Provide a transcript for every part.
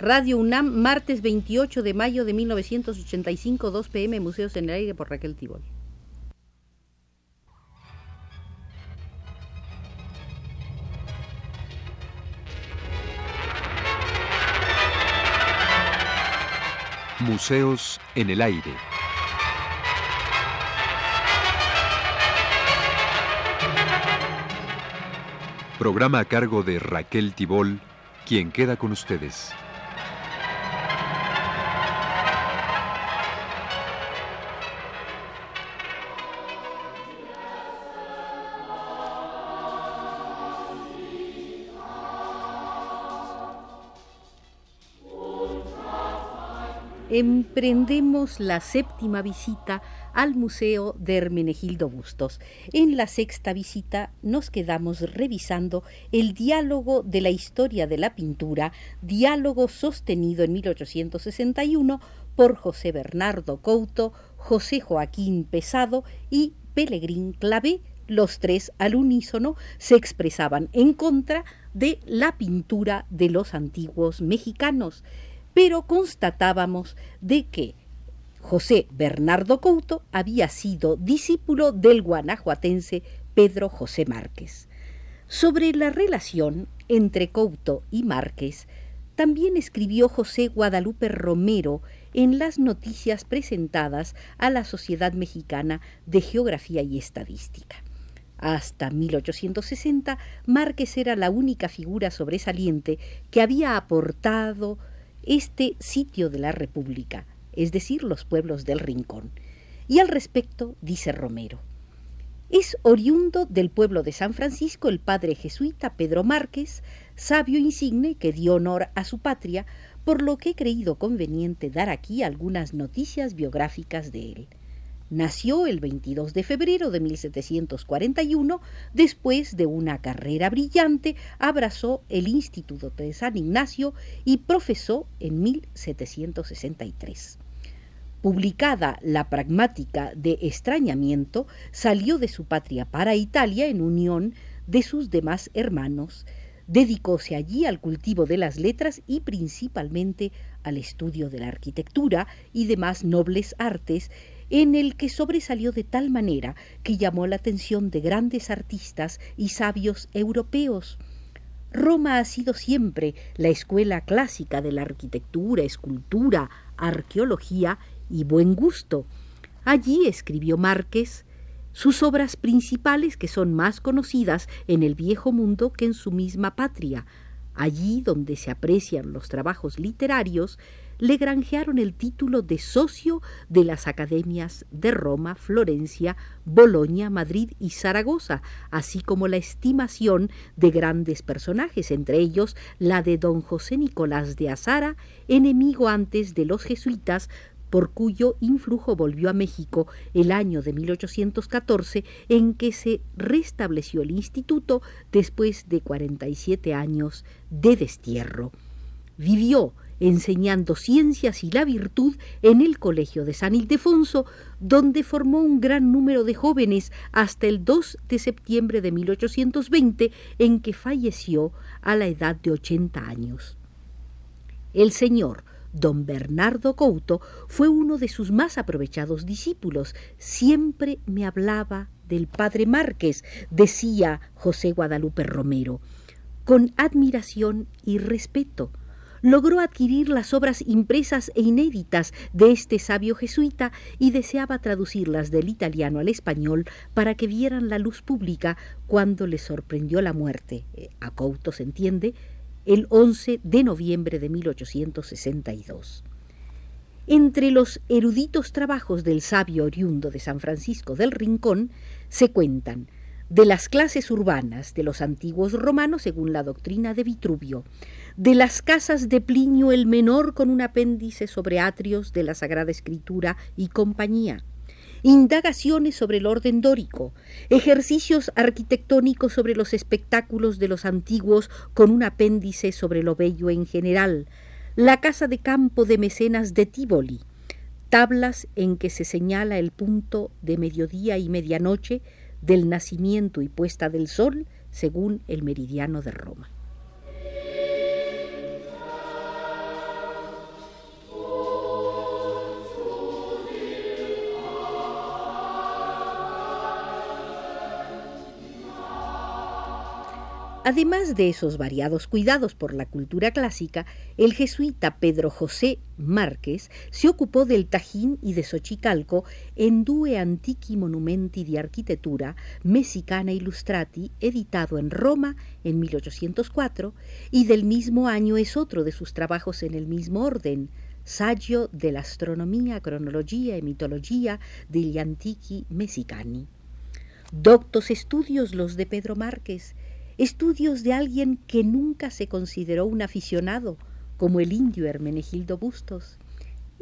Radio UNAM, martes 28 de mayo de 1985, 2 pm, Museos en el Aire por Raquel Tibol. Museos en el Aire. Programa a cargo de Raquel Tibol, quien queda con ustedes. Emprendemos la séptima visita al Museo de Hermenegildo Bustos. En la sexta visita nos quedamos revisando el diálogo de la historia de la pintura, diálogo sostenido en 1861 por José Bernardo Couto, José Joaquín Pesado y Pelegrín Clavé. Los tres al unísono se expresaban en contra de la pintura de los antiguos mexicanos pero constatábamos de que José Bernardo Couto había sido discípulo del guanajuatense Pedro José Márquez. Sobre la relación entre Couto y Márquez, también escribió José Guadalupe Romero en las noticias presentadas a la Sociedad Mexicana de Geografía y Estadística. Hasta 1860, Márquez era la única figura sobresaliente que había aportado este sitio de la República, es decir, los pueblos del Rincón. Y al respecto dice Romero, es oriundo del pueblo de San Francisco el padre jesuita Pedro Márquez, sabio insigne que dio honor a su patria, por lo que he creído conveniente dar aquí algunas noticias biográficas de él. Nació el 22 de febrero de 1741, después de una carrera brillante, abrazó el Instituto de San Ignacio y profesó en 1763. Publicada la pragmática de extrañamiento, salió de su patria para Italia en unión de sus demás hermanos. Dedicóse allí al cultivo de las letras y principalmente al estudio de la arquitectura y demás nobles artes, en el que sobresalió de tal manera que llamó la atención de grandes artistas y sabios europeos. Roma ha sido siempre la escuela clásica de la arquitectura, escultura, arqueología y buen gusto. Allí escribió Márquez sus obras principales que son más conocidas en el viejo mundo que en su misma patria. Allí donde se aprecian los trabajos literarios, le granjearon el título de socio de las academias de Roma, Florencia, Bolonia, Madrid y Zaragoza, así como la estimación de grandes personajes, entre ellos la de don José Nicolás de Azara, enemigo antes de los jesuitas, por cuyo influjo volvió a México el año de 1814, en que se restableció el instituto después de 47 años de destierro. Vivió enseñando ciencias y la virtud en el Colegio de San Ildefonso, donde formó un gran número de jóvenes hasta el 2 de septiembre de 1820, en que falleció a la edad de 80 años. El señor don Bernardo Couto fue uno de sus más aprovechados discípulos. Siempre me hablaba del padre Márquez, decía José Guadalupe Romero, con admiración y respeto logró adquirir las obras impresas e inéditas de este sabio jesuita y deseaba traducirlas del italiano al español para que vieran la luz pública cuando le sorprendió la muerte, eh, a Couto se entiende, el 11 de noviembre de 1862. Entre los eruditos trabajos del sabio oriundo de San Francisco del Rincón se cuentan de las clases urbanas de los antiguos romanos según la doctrina de Vitruvio, de las casas de Plinio el Menor con un apéndice sobre atrios de la Sagrada Escritura y compañía, indagaciones sobre el orden dórico, ejercicios arquitectónicos sobre los espectáculos de los antiguos con un apéndice sobre lo bello en general, la casa de campo de mecenas de Tívoli, tablas en que se señala el punto de mediodía y medianoche del nacimiento y puesta del sol según el meridiano de Roma. Además de esos variados cuidados por la cultura clásica, el jesuita Pedro José Márquez se ocupó del Tajín y de Xochicalco en Due Antiqui Monumenti di Arquitectura Mexicana Illustrati, editado en Roma en 1804, y del mismo año es otro de sus trabajos en el mismo orden, Saggio dell'astronomia, cronologia e mitología degli antichi mexicani. Doctos estudios los de Pedro Márquez, estudios de alguien que nunca se consideró un aficionado, como el indio Hermenegildo Bustos.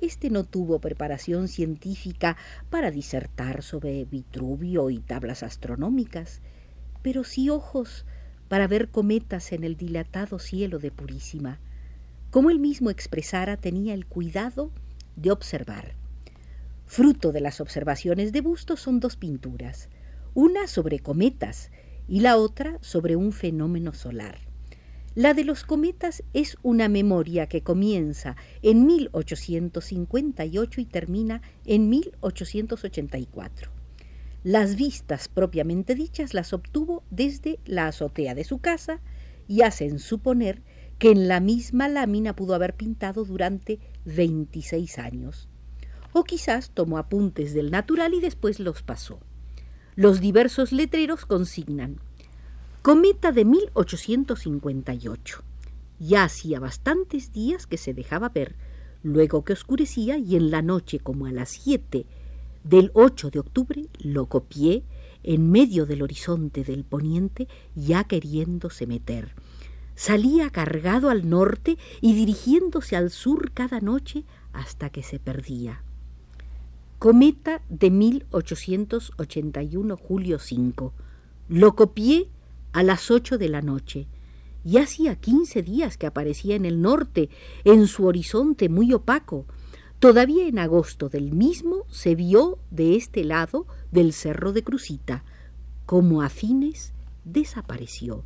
Este no tuvo preparación científica para disertar sobre Vitruvio y tablas astronómicas, pero sí ojos para ver cometas en el dilatado cielo de Purísima. Como él mismo expresara, tenía el cuidado de observar. Fruto de las observaciones de Bustos son dos pinturas, una sobre cometas, y la otra sobre un fenómeno solar. La de los cometas es una memoria que comienza en 1858 y termina en 1884. Las vistas propiamente dichas las obtuvo desde la azotea de su casa y hacen suponer que en la misma lámina pudo haber pintado durante 26 años. O quizás tomó apuntes del natural y después los pasó. Los diversos letreros consignan Cometa de 1858. Ya hacía bastantes días que se dejaba ver, luego que oscurecía y en la noche como a las siete del 8 de octubre lo copié en medio del horizonte del poniente ya queriéndose meter. Salía cargado al norte y dirigiéndose al sur cada noche hasta que se perdía. Cometa de 1881, julio 5. Lo copié a las ocho de la noche. Y hacía quince días que aparecía en el norte, en su horizonte muy opaco. Todavía en agosto del mismo se vio de este lado del cerro de Crucita. Como a fines desapareció.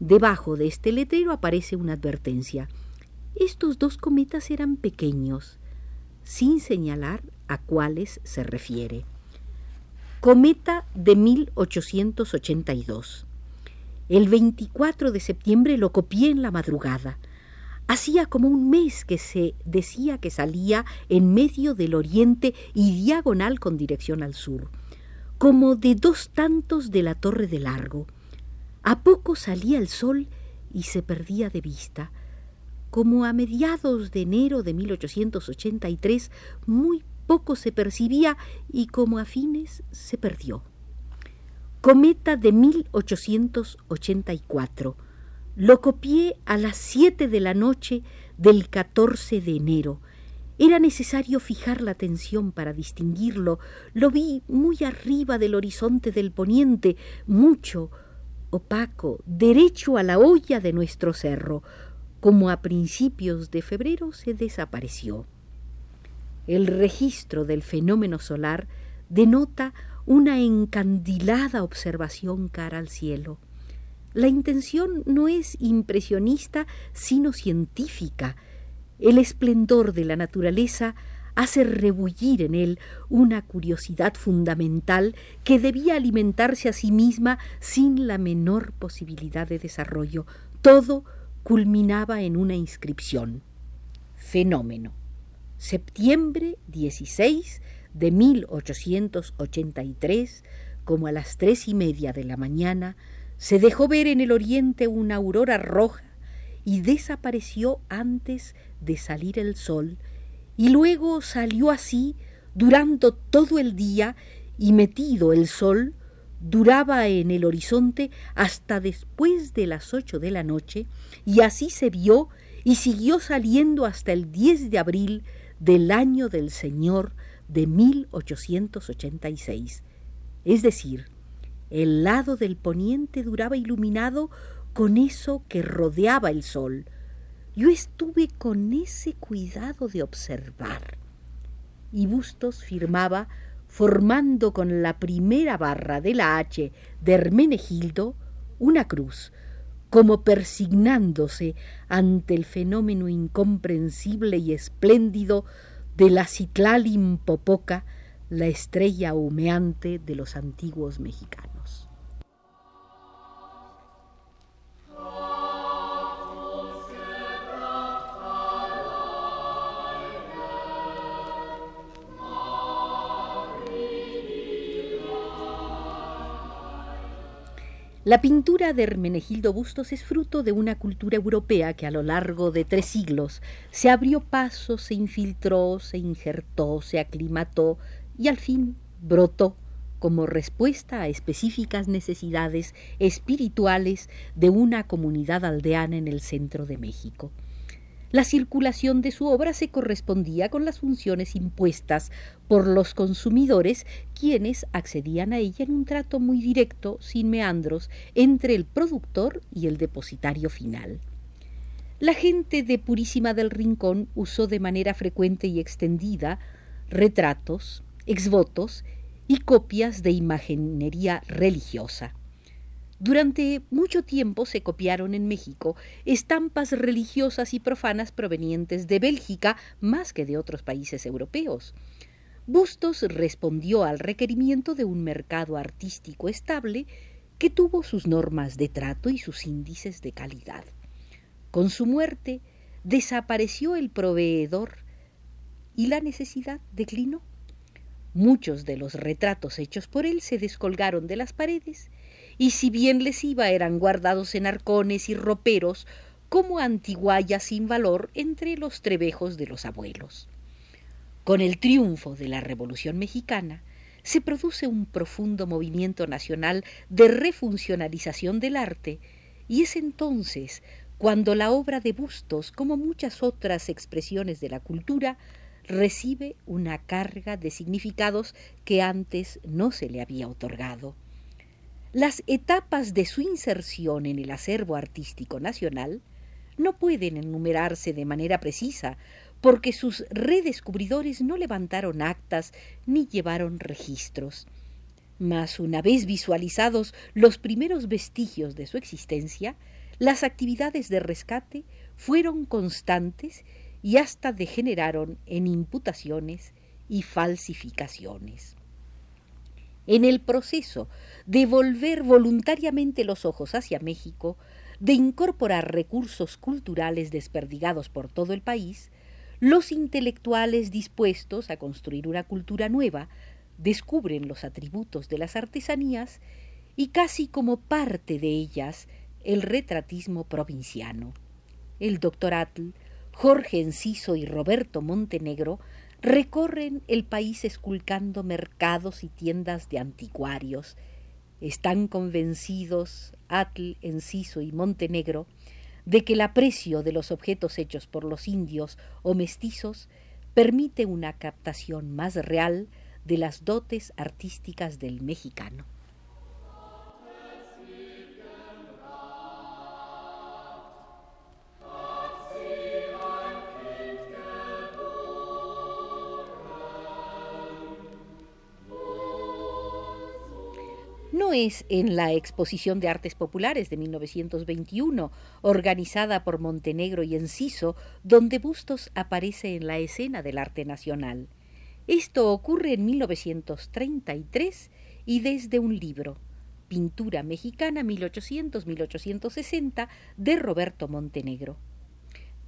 Debajo de este letrero aparece una advertencia. Estos dos cometas eran pequeños sin señalar a cuáles se refiere. Cometa de 1882. El 24 de septiembre lo copié en la madrugada. Hacía como un mes que se decía que salía en medio del oriente y diagonal con dirección al sur, como de dos tantos de la torre de largo. A poco salía el sol y se perdía de vista como a mediados de enero de 1883 muy poco se percibía y como a fines se perdió. Cometa de 1884. Lo copié a las siete de la noche del 14 de enero. Era necesario fijar la atención para distinguirlo. Lo vi muy arriba del horizonte del poniente, mucho, opaco, derecho a la olla de nuestro cerro como a principios de febrero se desapareció. El registro del fenómeno solar denota una encandilada observación cara al cielo. La intención no es impresionista, sino científica. El esplendor de la naturaleza hace rebullir en él una curiosidad fundamental que debía alimentarse a sí misma sin la menor posibilidad de desarrollo. Todo culminaba en una inscripción. Fenómeno. Septiembre 16 de 1883, como a las tres y media de la mañana, se dejó ver en el oriente una aurora roja y desapareció antes de salir el sol, y luego salió así durando todo el día y metido el sol duraba en el horizonte hasta después de las ocho de la noche, y así se vio y siguió saliendo hasta el 10 de abril del año del Señor de 1886. Es decir, el lado del poniente duraba iluminado con eso que rodeaba el sol. Yo estuve con ese cuidado de observar. Y Bustos firmaba formando con la primera barra de la H de Hermenegildo una cruz, como persignándose ante el fenómeno incomprensible y espléndido de la Citlalim Popoca, la estrella humeante de los antiguos mexicanos. La pintura de Hermenegildo Bustos es fruto de una cultura europea que a lo largo de tres siglos se abrió paso, se infiltró, se injertó, se aclimató y al fin brotó como respuesta a específicas necesidades espirituales de una comunidad aldeana en el centro de México. La circulación de su obra se correspondía con las funciones impuestas por los consumidores, quienes accedían a ella en un trato muy directo, sin meandros, entre el productor y el depositario final. La gente de Purísima del Rincón usó de manera frecuente y extendida retratos, exvotos y copias de imaginería religiosa. Durante mucho tiempo se copiaron en México estampas religiosas y profanas provenientes de Bélgica más que de otros países europeos. Bustos respondió al requerimiento de un mercado artístico estable que tuvo sus normas de trato y sus índices de calidad. Con su muerte desapareció el proveedor y la necesidad declinó. Muchos de los retratos hechos por él se descolgaron de las paredes y si bien les iba eran guardados en arcones y roperos como antiguaya sin valor entre los trebejos de los abuelos. Con el triunfo de la Revolución mexicana, se produce un profundo movimiento nacional de refuncionalización del arte, y es entonces cuando la obra de Bustos, como muchas otras expresiones de la cultura, recibe una carga de significados que antes no se le había otorgado. Las etapas de su inserción en el acervo artístico nacional no pueden enumerarse de manera precisa, porque sus redescubridores no levantaron actas ni llevaron registros. Mas una vez visualizados los primeros vestigios de su existencia, las actividades de rescate fueron constantes y hasta degeneraron en imputaciones y falsificaciones. En el proceso de volver voluntariamente los ojos hacia México, de incorporar recursos culturales desperdigados por todo el país, los intelectuales dispuestos a construir una cultura nueva descubren los atributos de las artesanías y casi como parte de ellas el retratismo provinciano. El doctor Atl, Jorge Enciso y Roberto Montenegro recorren el país esculcando mercados y tiendas de anticuarios, están convencidos Atl, Enciso y Montenegro de que el aprecio de los objetos hechos por los indios o mestizos permite una captación más real de las dotes artísticas del mexicano. Es en la Exposición de Artes Populares de 1921, organizada por Montenegro y Enciso, donde Bustos aparece en la escena del arte nacional. Esto ocurre en 1933 y desde un libro, Pintura Mexicana 1800-1860, de Roberto Montenegro.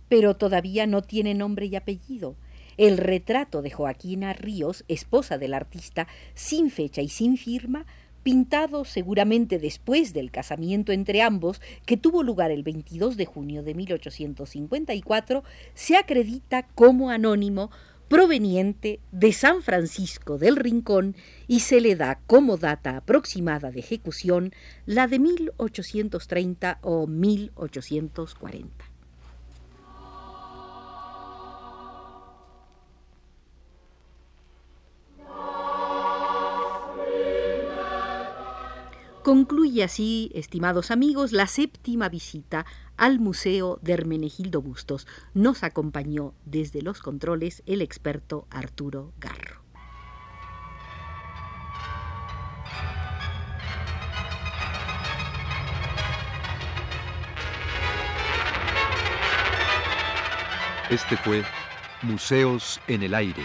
Pero todavía no tiene nombre y apellido. El retrato de Joaquina Ríos, esposa del artista, sin fecha y sin firma, pintado seguramente después del casamiento entre ambos, que tuvo lugar el 22 de junio de 1854, se acredita como anónimo proveniente de San Francisco del Rincón y se le da como data aproximada de ejecución la de 1830 o 1840. Concluye así, estimados amigos, la séptima visita al Museo de Hermenegildo Bustos. Nos acompañó desde los controles el experto Arturo Garro. Este fue Museos en el Aire.